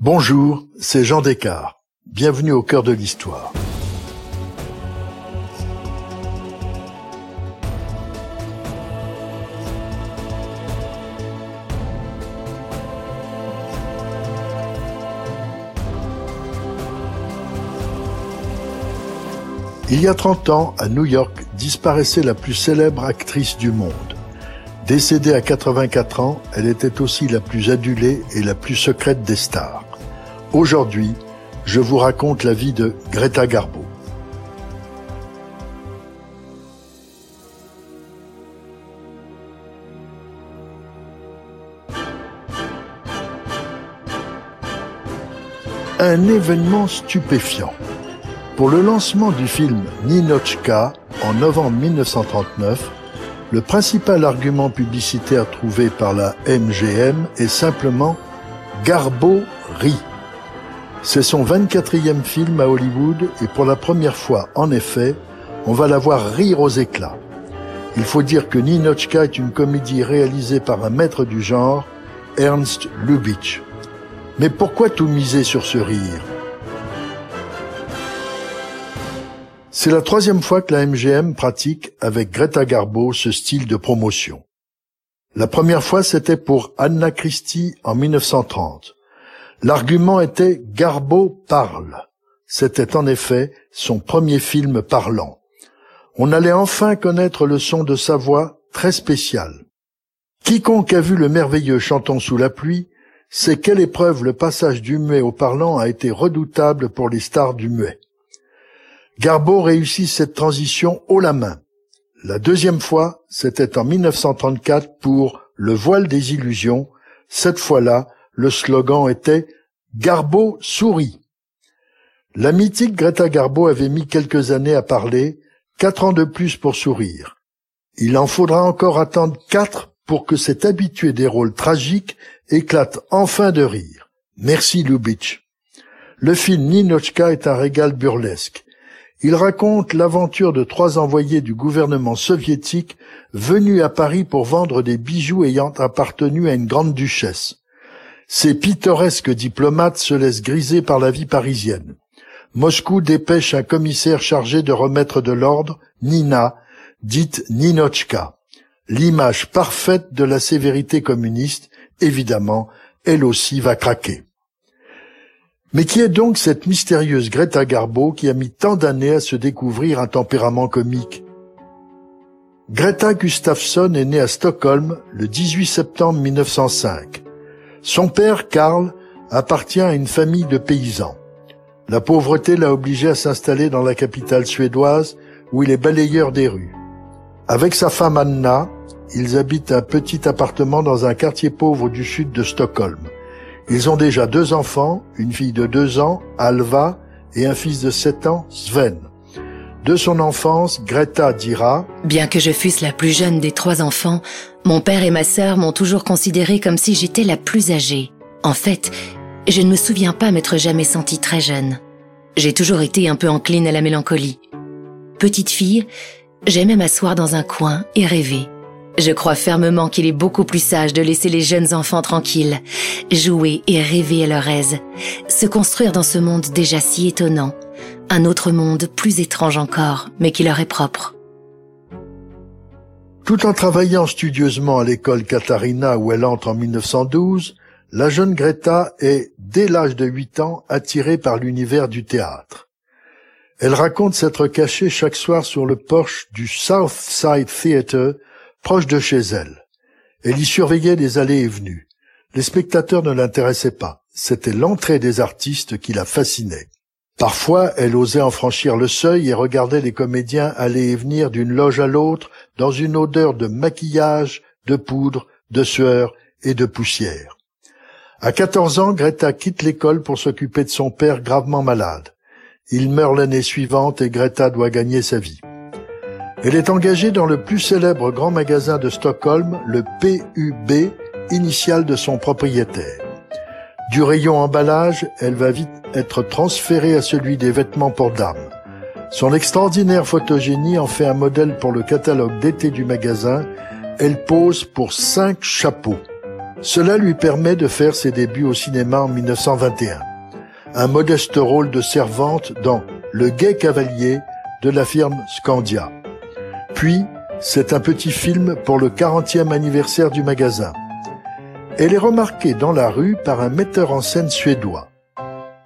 Bonjour, c'est Jean Descartes. Bienvenue au cœur de l'histoire. Il y a 30 ans, à New York, disparaissait la plus célèbre actrice du monde. Décédée à 84 ans, elle était aussi la plus adulée et la plus secrète des stars. Aujourd'hui, je vous raconte la vie de Greta Garbo. Un événement stupéfiant. Pour le lancement du film Ninochka en novembre 1939, le principal argument publicitaire trouvé par la MGM est simplement Garbo rit. C'est son 24e film à Hollywood et pour la première fois, en effet, on va la voir rire aux éclats. Il faut dire que Ninochka est une comédie réalisée par un maître du genre, Ernst Lubitsch. Mais pourquoi tout miser sur ce rire? C'est la troisième fois que la MGM pratique avec Greta Garbo ce style de promotion. La première fois, c'était pour Anna Christie en 1930. L'argument était Garbo parle. C'était en effet son premier film parlant. On allait enfin connaître le son de sa voix très spéciale. Quiconque a vu le merveilleux Chantons sous la pluie sait quelle épreuve le passage du muet au parlant a été redoutable pour les stars du muet. Garbo réussit cette transition haut la main. La deuxième fois, c'était en 1934 pour Le voile des illusions. Cette fois-là, le slogan était Garbo sourit. La mythique Greta Garbo avait mis quelques années à parler, quatre ans de plus pour sourire. Il en faudra encore attendre quatre pour que cet habitué des rôles tragiques éclate enfin de rire. Merci Lubitsch. Le film Ninochka est un régal burlesque. Il raconte l'aventure de trois envoyés du gouvernement soviétique venus à Paris pour vendre des bijoux ayant appartenu à une grande duchesse. Ces pittoresques diplomates se laissent griser par la vie parisienne. Moscou dépêche un commissaire chargé de remettre de l'ordre, Nina, dite Ninochka. L'image parfaite de la sévérité communiste, évidemment, elle aussi va craquer. Mais qui est donc cette mystérieuse Greta Garbo qui a mis tant d'années à se découvrir un tempérament comique? Greta Gustafsson est née à Stockholm le 18 septembre 1905. Son père, Karl, appartient à une famille de paysans. La pauvreté l'a obligé à s'installer dans la capitale suédoise où il est balayeur des rues. Avec sa femme Anna, ils habitent un petit appartement dans un quartier pauvre du sud de Stockholm. Ils ont déjà deux enfants, une fille de deux ans, Alva, et un fils de sept ans, Sven. De son enfance, Greta dira Bien que je fusse la plus jeune des trois enfants, mon père et ma sœur m'ont toujours considérée comme si j'étais la plus âgée. En fait, je ne me souviens pas m'être jamais sentie très jeune. J'ai toujours été un peu encline à la mélancolie. Petite fille, j'aimais m'asseoir dans un coin et rêver. Je crois fermement qu'il est beaucoup plus sage de laisser les jeunes enfants tranquilles, jouer et rêver à leur aise, se construire dans ce monde déjà si étonnant, un autre monde plus étrange encore, mais qui leur est propre. Tout en travaillant studieusement à l'école Katharina où elle entre en 1912, la jeune Greta est, dès l'âge de 8 ans, attirée par l'univers du théâtre. Elle raconte s'être cachée chaque soir sur le porche du South Side Theatre proche de chez elle. Elle y surveillait les allées et venues. Les spectateurs ne l'intéressaient pas. C'était l'entrée des artistes qui la fascinait. Parfois, elle osait en franchir le seuil et regardait les comédiens aller et venir d'une loge à l'autre dans une odeur de maquillage, de poudre, de sueur et de poussière. À 14 ans, Greta quitte l'école pour s'occuper de son père gravement malade. Il meurt l'année suivante et Greta doit gagner sa vie. Elle est engagée dans le plus célèbre grand magasin de Stockholm, le PUB, initial de son propriétaire. Du rayon emballage, elle va vite être transférée à celui des vêtements pour dames. Son extraordinaire photogénie en fait un modèle pour le catalogue d'été du magasin. Elle pose pour cinq chapeaux. Cela lui permet de faire ses débuts au cinéma en 1921. Un modeste rôle de servante dans Le Gai Cavalier de la firme Scandia. Puis, c'est un petit film pour le 40e anniversaire du magasin. Elle est remarquée dans la rue par un metteur en scène suédois.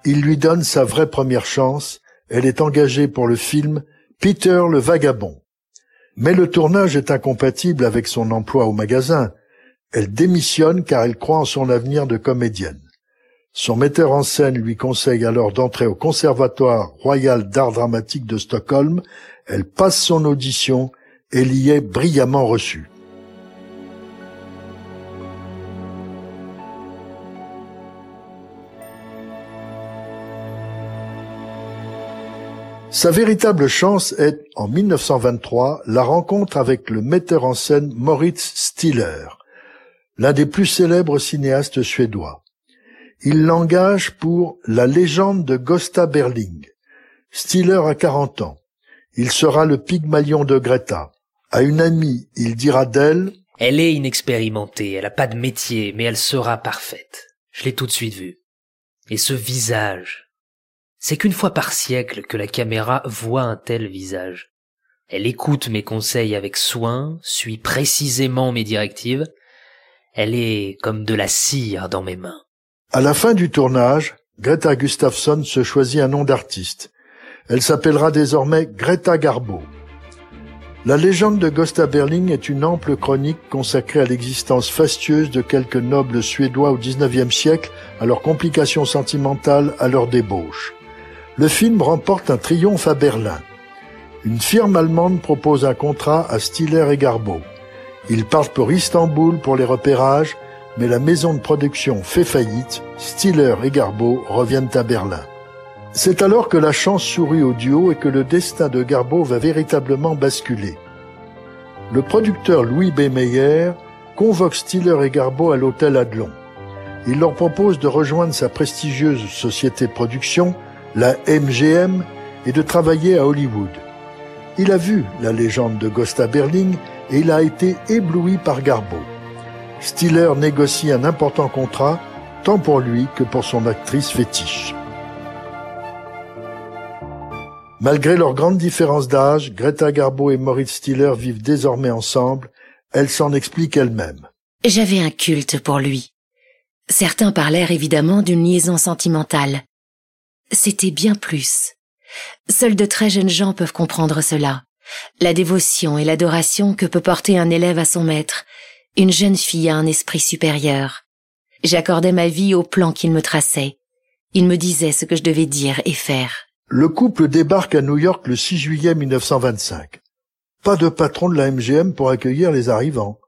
Il lui donne sa vraie première chance. Elle est engagée pour le film Peter le Vagabond. Mais le tournage est incompatible avec son emploi au magasin. Elle démissionne car elle croit en son avenir de comédienne. Son metteur en scène lui conseille alors d'entrer au Conservatoire royal d'art dramatique de Stockholm. Elle passe son audition et l'y est brillamment reçue. Sa véritable chance est, en 1923, la rencontre avec le metteur en scène Moritz Stiller, l'un des plus célèbres cinéastes suédois. Il l'engage pour La légende de Gosta Berling. Stiller a 40 ans. Il sera le Pygmalion de Greta. À une amie, il dira d'elle Elle est inexpérimentée, elle n'a pas de métier, mais elle sera parfaite. Je l'ai tout de suite vue. Et ce visage, c'est qu'une fois par siècle que la caméra voit un tel visage. Elle écoute mes conseils avec soin, suit précisément mes directives. Elle est comme de la cire dans mes mains. À la fin du tournage, Greta Gustafsson se choisit un nom d'artiste. Elle s'appellera désormais Greta Garbo. La légende de Gosta Berling est une ample chronique consacrée à l'existence fastueuse de quelques nobles suédois au XIXe siècle, à leurs complications sentimentales, à leur débauche le film remporte un triomphe à Berlin. Une firme allemande propose un contrat à Stiller et Garbo. Ils partent pour Istanbul pour les repérages, mais la maison de production fait faillite, Stiller et Garbo reviennent à Berlin. C'est alors que la chance sourit au duo et que le destin de Garbo va véritablement basculer. Le producteur Louis B. Meyer convoque Stiller et Garbo à l'hôtel Adlon. Il leur propose de rejoindre sa prestigieuse société de production la MGM, et de travailler à Hollywood. Il a vu la légende de Gosta Berling et il a été ébloui par Garbo. Stiller négocie un important contrat, tant pour lui que pour son actrice fétiche. Malgré leur grande différence d'âge, Greta Garbo et Moritz Stiller vivent désormais ensemble. Elle s'en explique elle-même. J'avais un culte pour lui. Certains parlèrent évidemment d'une liaison sentimentale c'était bien plus. Seuls de très jeunes gens peuvent comprendre cela. La dévotion et l'adoration que peut porter un élève à son maître, une jeune fille a un esprit supérieur. J'accordais ma vie au plan qu'il me traçait. Il me disait ce que je devais dire et faire. Le couple débarque à New York le 6 juillet 1925. Pas de patron de la MGM pour accueillir les arrivants.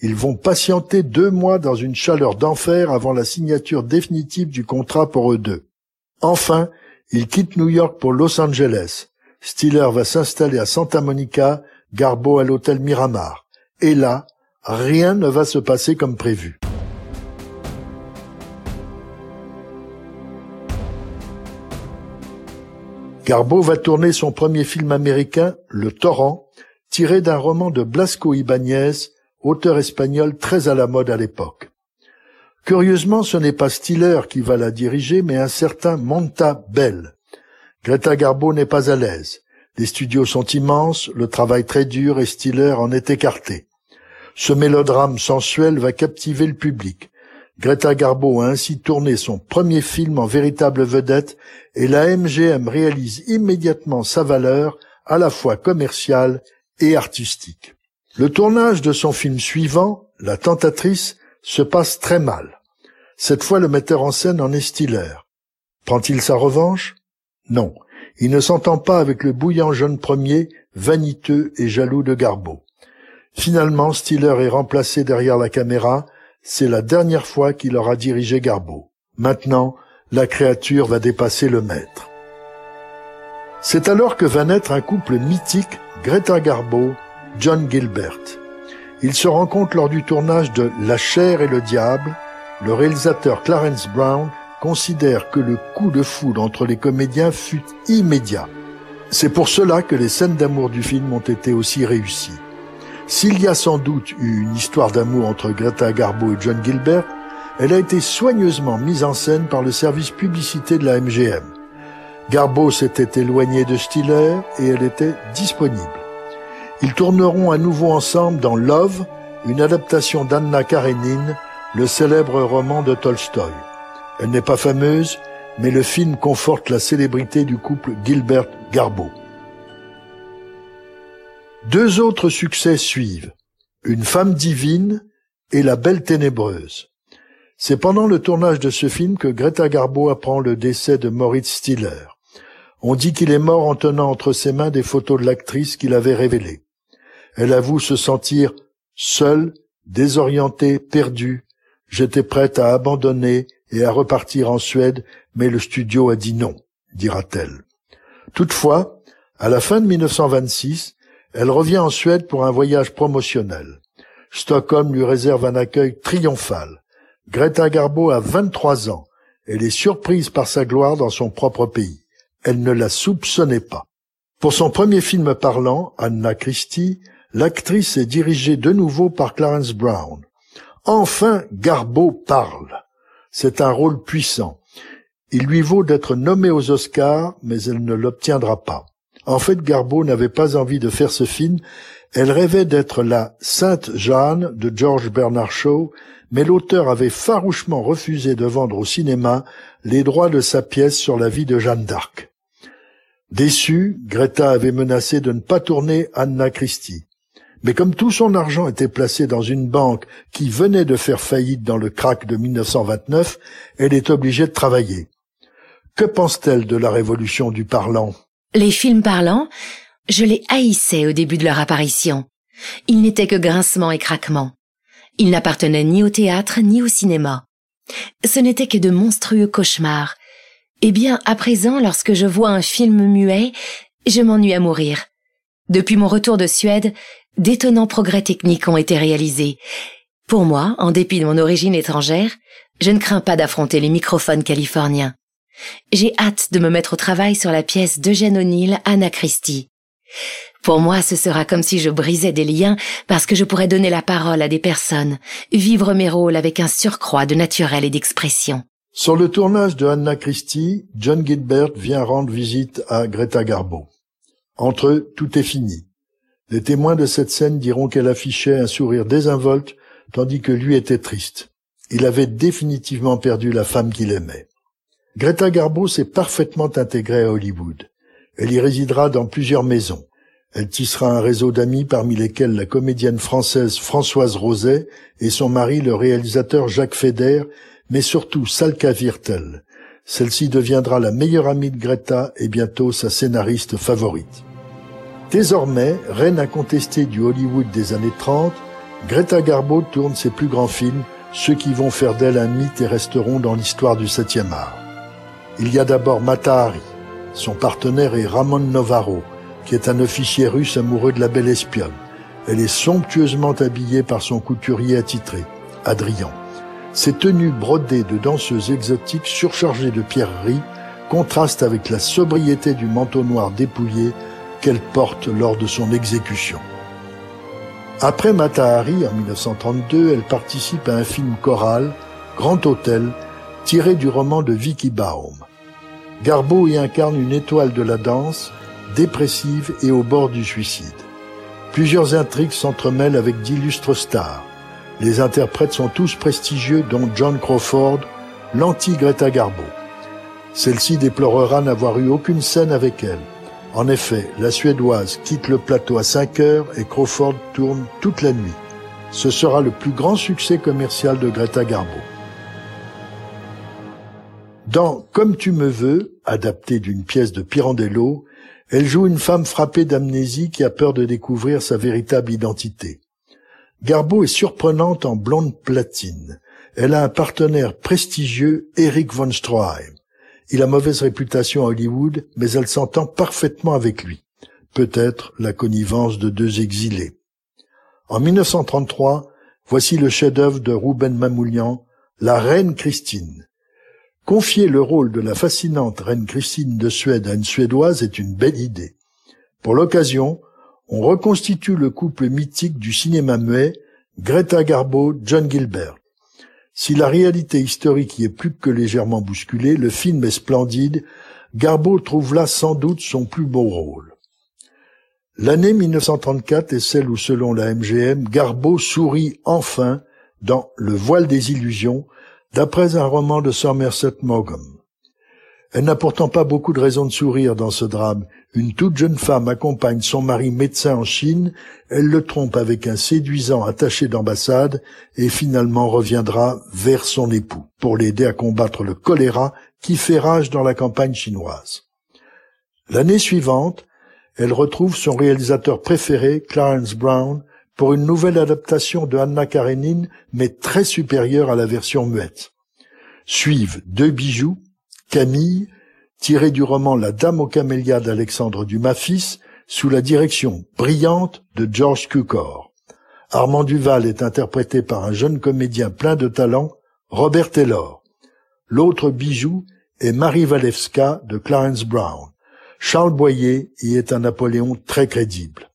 Ils vont patienter deux mois dans une chaleur d'enfer avant la signature définitive du contrat pour eux deux. Enfin, il quitte New York pour Los Angeles. Stiller va s'installer à Santa Monica, Garbo à l'hôtel Miramar. Et là, rien ne va se passer comme prévu. Garbo va tourner son premier film américain, Le Torrent, tiré d'un roman de Blasco Ibáñez, auteur espagnol très à la mode à l'époque. Curieusement, ce n'est pas Stiller qui va la diriger, mais un certain Monta Bell. Greta Garbo n'est pas à l'aise. Les studios sont immenses, le travail très dur et Stiller en est écarté. Ce mélodrame sensuel va captiver le public. Greta Garbo a ainsi tourné son premier film en véritable vedette et la MGM réalise immédiatement sa valeur à la fois commerciale et artistique. Le tournage de son film suivant, La Tentatrice, se passe très mal. Cette fois, le metteur en scène en est Stiller. Prend-il sa revanche? Non. Il ne s'entend pas avec le bouillant jeune premier, vaniteux et jaloux de Garbo. Finalement, Stiller est remplacé derrière la caméra. C'est la dernière fois qu'il aura dirigé Garbo. Maintenant, la créature va dépasser le maître. C'est alors que va naître un couple mythique, Greta Garbo, John Gilbert. Ils se rencontrent lors du tournage de La chair et le diable. Le réalisateur Clarence Brown considère que le coup de foudre entre les comédiens fut immédiat. C'est pour cela que les scènes d'amour du film ont été aussi réussies. S'il y a sans doute eu une histoire d'amour entre Greta Garbo et John Gilbert, elle a été soigneusement mise en scène par le service publicité de la MGM. Garbo s'était éloigné de Stiller et elle était disponible. Ils tourneront à nouveau ensemble dans Love, une adaptation d'Anna Karenine, le célèbre roman de Tolstoï. Elle n'est pas fameuse, mais le film conforte la célébrité du couple Gilbert-Garbo. Deux autres succès suivent, Une femme divine et La belle ténébreuse. C'est pendant le tournage de ce film que Greta Garbo apprend le décès de Moritz Stiller. On dit qu'il est mort en tenant entre ses mains des photos de l'actrice qu'il avait révélées. Elle avoue se sentir seule, désorientée, perdue. J'étais prête à abandonner et à repartir en Suède, mais le studio a dit non, dira-t-elle. Toutefois, à la fin de 1926, elle revient en Suède pour un voyage promotionnel. Stockholm lui réserve un accueil triomphal. Greta Garbo a 23 ans. Elle est surprise par sa gloire dans son propre pays. Elle ne la soupçonnait pas. Pour son premier film parlant, Anna Christie, l'actrice est dirigée de nouveau par Clarence Brown. Enfin, Garbo parle. C'est un rôle puissant. Il lui vaut d'être nommée aux Oscars, mais elle ne l'obtiendra pas. En fait, Garbo n'avait pas envie de faire ce film. Elle rêvait d'être la Sainte Jeanne de George Bernard Shaw, mais l'auteur avait farouchement refusé de vendre au cinéma les droits de sa pièce sur la vie de Jeanne d'Arc. Déçue, Greta avait menacé de ne pas tourner Anna Christie. Mais comme tout son argent était placé dans une banque qui venait de faire faillite dans le crack de 1929, elle est obligée de travailler. Que pense-t-elle de la révolution du parlant? Les films parlants, je les haïssais au début de leur apparition. Ils n'étaient que grincements et craquements. Ils n'appartenaient ni au théâtre ni au cinéma. Ce n'étaient que de monstrueux cauchemars. Eh bien, à présent, lorsque je vois un film muet, je m'ennuie à mourir. Depuis mon retour de Suède, d'étonnants progrès techniques ont été réalisés. Pour moi, en dépit de mon origine étrangère, je ne crains pas d'affronter les microphones californiens. J'ai hâte de me mettre au travail sur la pièce d'Eugène O'Neill, Anna Christie. Pour moi, ce sera comme si je brisais des liens parce que je pourrais donner la parole à des personnes, vivre mes rôles avec un surcroît de naturel et d'expression. Sur le tournage de Anna Christie, John Gilbert vient rendre visite à Greta Garbo. Entre eux, tout est fini. Les témoins de cette scène diront qu'elle affichait un sourire désinvolte, tandis que lui était triste. Il avait définitivement perdu la femme qu'il aimait. Greta Garbo s'est parfaitement intégrée à Hollywood. Elle y résidera dans plusieurs maisons. Elle tissera un réseau d'amis parmi lesquels la comédienne française Françoise Roset et son mari le réalisateur Jacques Feder, mais surtout Salka Virtel. Celle-ci deviendra la meilleure amie de Greta et bientôt sa scénariste favorite. Désormais, reine incontestée du Hollywood des années 30, Greta Garbo tourne ses plus grands films, ceux qui vont faire d'elle un mythe et resteront dans l'histoire du septième art. Il y a d'abord Mata Son partenaire est Ramon Novaro, qui est un officier russe amoureux de la belle espionne. Elle est somptueusement habillée par son couturier attitré, Adrien. Ses tenues brodées de danseuses exotiques surchargées de pierreries contrastent avec la sobriété du manteau noir dépouillé qu'elle porte lors de son exécution. Après Matahari en 1932, elle participe à un film choral, Grand Hôtel, tiré du roman de Vicky Baum. Garbo y incarne une étoile de la danse, dépressive et au bord du suicide. Plusieurs intrigues s'entremêlent avec d'illustres stars. Les interprètes sont tous prestigieux, dont John Crawford, l'anti-Greta Garbo. Celle-ci déplorera n'avoir eu aucune scène avec elle. En effet, la Suédoise quitte le plateau à 5 heures et Crawford tourne toute la nuit. Ce sera le plus grand succès commercial de Greta Garbo. Dans Comme tu me veux, adapté d'une pièce de Pirandello, elle joue une femme frappée d'amnésie qui a peur de découvrir sa véritable identité. Garbo est surprenante en blonde platine. Elle a un partenaire prestigieux, Eric von Stroheim. Il a mauvaise réputation à Hollywood, mais elle s'entend parfaitement avec lui. Peut-être la connivence de deux exilés. En 1933, voici le chef-d'œuvre de Ruben Mamoulian, La Reine Christine. Confier le rôle de la fascinante Reine Christine de Suède à une Suédoise est une belle idée. Pour l'occasion, on reconstitue le couple mythique du cinéma muet, Greta Garbo, John Gilbert. Si la réalité historique y est plus que légèrement bousculée, le film est splendide, Garbo trouve là sans doute son plus beau rôle. L'année 1934 est celle où, selon la MGM, Garbo sourit enfin dans Le voile des illusions, d'après un roman de Somerset Maugham. Elle n'a pourtant pas beaucoup de raisons de sourire dans ce drame. Une toute jeune femme accompagne son mari médecin en Chine, elle le trompe avec un séduisant attaché d'ambassade et finalement reviendra vers son époux pour l'aider à combattre le choléra qui fait rage dans la campagne chinoise. L'année suivante, elle retrouve son réalisateur préféré, Clarence Brown, pour une nouvelle adaptation de Anna Karenine, mais très supérieure à la version muette. Suivent deux bijoux, Camille, tiré du roman La Dame aux camélias d'Alexandre Dumas fils, sous la direction brillante de George Cukor. Armand Duval est interprété par un jeune comédien plein de talent, Robert Taylor. L'autre bijou est Marie Walewska de Clarence Brown. Charles Boyer y est un Napoléon très crédible.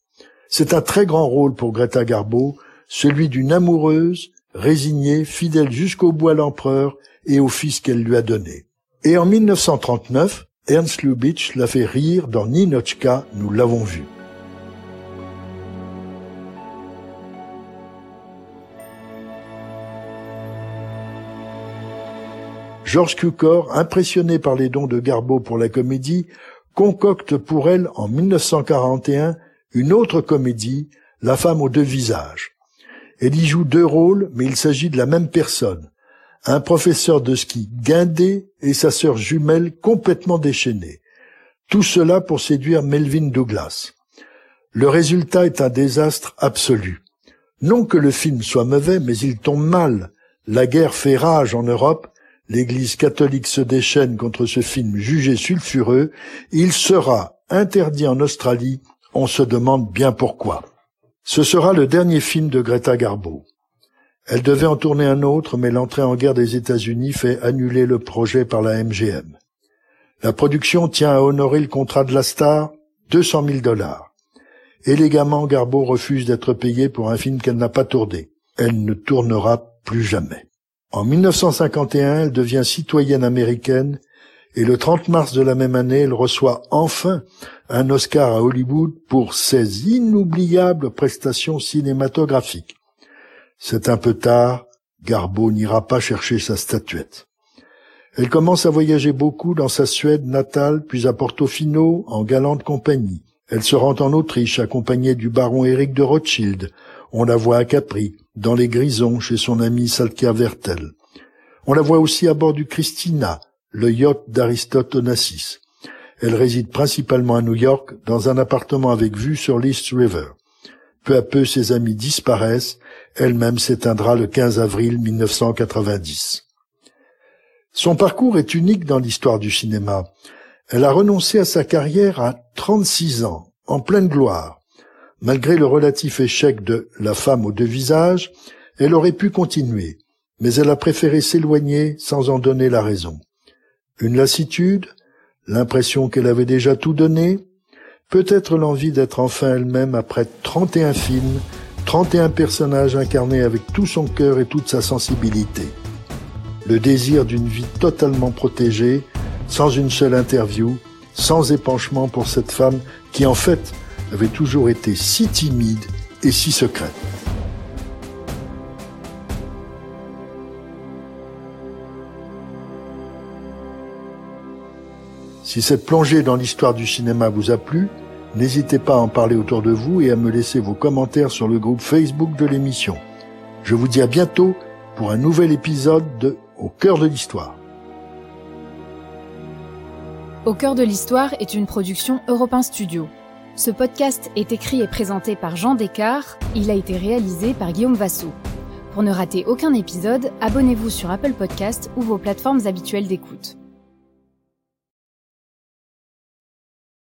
C'est un très grand rôle pour Greta Garbo, celui d'une amoureuse, résignée, fidèle jusqu'au bout à l'empereur et au fils qu'elle lui a donné. Et en 1939, Ernst Lubitsch l'a fait rire dans Ninochka, nous l'avons vu. Georges Cukor, impressionné par les dons de Garbo pour la comédie, concocte pour elle en 1941 une autre comédie, La femme aux deux visages. Elle y joue deux rôles, mais il s'agit de la même personne. Un professeur de ski guindé et sa sœur jumelle complètement déchaînée. Tout cela pour séduire Melvin Douglas. Le résultat est un désastre absolu. Non que le film soit mauvais, mais il tombe mal. La guerre fait rage en Europe l'Église catholique se déchaîne contre ce film jugé sulfureux, il sera interdit en Australie, on se demande bien pourquoi. Ce sera le dernier film de Greta Garbo. Elle devait en tourner un autre, mais l'entrée en guerre des États-Unis fait annuler le projet par la MGM. La production tient à honorer le contrat de la star, 200 000 dollars. Élégamment, Garbo refuse d'être payée pour un film qu'elle n'a pas tourné. Elle ne tournera plus jamais. En 1951, elle devient citoyenne américaine et le 30 mars de la même année, elle reçoit enfin un Oscar à Hollywood pour ses inoubliables prestations cinématographiques. C'est un peu tard, Garbo n'ira pas chercher sa statuette. Elle commence à voyager beaucoup dans sa Suède natale, puis à Portofino, en galante compagnie. Elle se rend en Autriche accompagnée du baron Éric de Rothschild. On la voit à Capri dans les Grisons chez son ami Salkia Vertel. On la voit aussi à bord du Christina, le yacht d'Aristote Onassis. Elle réside principalement à New York, dans un appartement avec vue sur l'East River. Peu à peu, ses amis disparaissent. Elle-même s'éteindra le 15 avril 1990. Son parcours est unique dans l'histoire du cinéma. Elle a renoncé à sa carrière à 36 ans, en pleine gloire. Malgré le relatif échec de La femme aux deux visages, elle aurait pu continuer, mais elle a préféré s'éloigner sans en donner la raison. Une lassitude, l'impression qu'elle avait déjà tout donné, peut-être l'envie d'être enfin elle-même après 31 films, 31 personnages incarnés avec tout son cœur et toute sa sensibilité. Le désir d'une vie totalement protégée, sans une seule interview, sans épanchement pour cette femme qui en fait avait toujours été si timide et si secrète. Si cette plongée dans l'histoire du cinéma vous a plu, n'hésitez pas à en parler autour de vous et à me laisser vos commentaires sur le groupe Facebook de l'émission. Je vous dis à bientôt pour un nouvel épisode de Au cœur de l'histoire. Au cœur de l'histoire est une production Europe Studio. Ce podcast est écrit et présenté par Jean Descartes. Il a été réalisé par Guillaume Vassou. Pour ne rater aucun épisode, abonnez-vous sur Apple Podcast ou vos plateformes habituelles d'écoute.